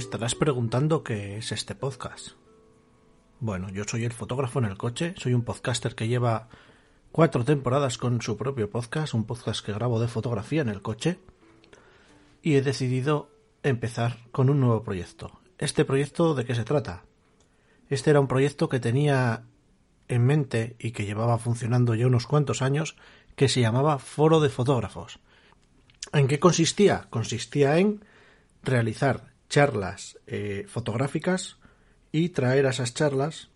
Estarás preguntando qué es este podcast. Bueno, yo soy el fotógrafo en el coche, soy un podcaster que lleva cuatro temporadas con su propio podcast, un podcast que grabo de fotografía en el coche, y he decidido empezar con un nuevo proyecto. ¿Este proyecto de qué se trata? Este era un proyecto que tenía en mente y que llevaba funcionando ya unos cuantos años, que se llamaba Foro de Fotógrafos. ¿En qué consistía? Consistía en realizar charlas eh, fotográficas y traer a esas charlas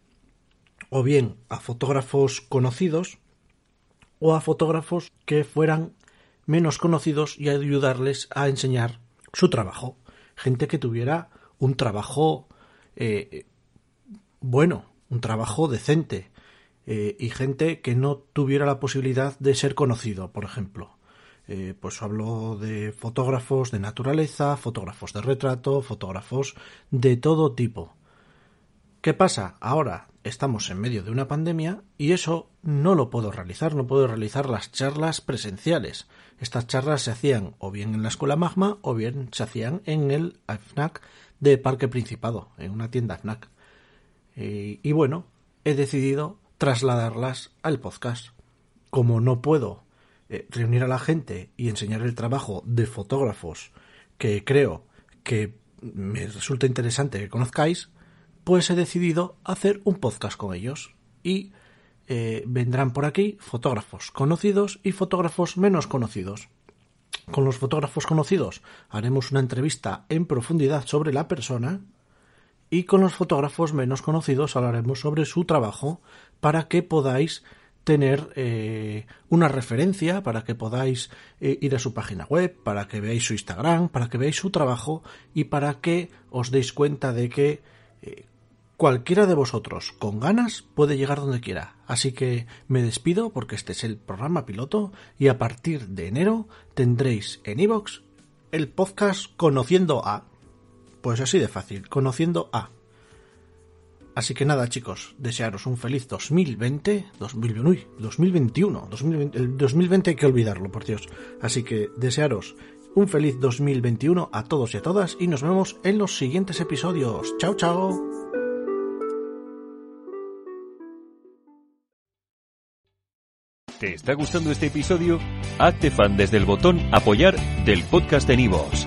o bien a fotógrafos conocidos o a fotógrafos que fueran menos conocidos y ayudarles a enseñar su trabajo. Gente que tuviera un trabajo eh, bueno, un trabajo decente eh, y gente que no tuviera la posibilidad de ser conocido, por ejemplo. Eh, pues hablo de fotógrafos de naturaleza, fotógrafos de retrato, fotógrafos de todo tipo. ¿Qué pasa? Ahora estamos en medio de una pandemia y eso no lo puedo realizar, no puedo realizar las charlas presenciales. Estas charlas se hacían o bien en la escuela Magma o bien se hacían en el FNAC de Parque Principado, en una tienda FNAC. Eh, y bueno, he decidido trasladarlas al podcast. Como no puedo eh, reunir a la gente y enseñar el trabajo de fotógrafos que creo que me resulta interesante que conozcáis, pues he decidido hacer un podcast con ellos. Y eh, vendrán por aquí fotógrafos conocidos y fotógrafos menos conocidos. Con los fotógrafos conocidos haremos una entrevista en profundidad sobre la persona y con los fotógrafos menos conocidos hablaremos sobre su trabajo para que podáis tener eh, una referencia para que podáis eh, ir a su página web, para que veáis su Instagram, para que veáis su trabajo y para que os deis cuenta de que eh, cualquiera de vosotros con ganas puede llegar donde quiera. Así que me despido porque este es el programa piloto y a partir de enero tendréis en iVoox el podcast Conociendo a. Pues así de fácil, Conociendo a. Así que nada, chicos, desearos un feliz 2020, 2021, 2020, el 2020 hay que olvidarlo, por Dios. Así que desearos un feliz 2021 a todos y a todas y nos vemos en los siguientes episodios. Chao, chao. ¿Te está gustando este episodio? Hazte fan desde el botón apoyar del podcast de Nivos.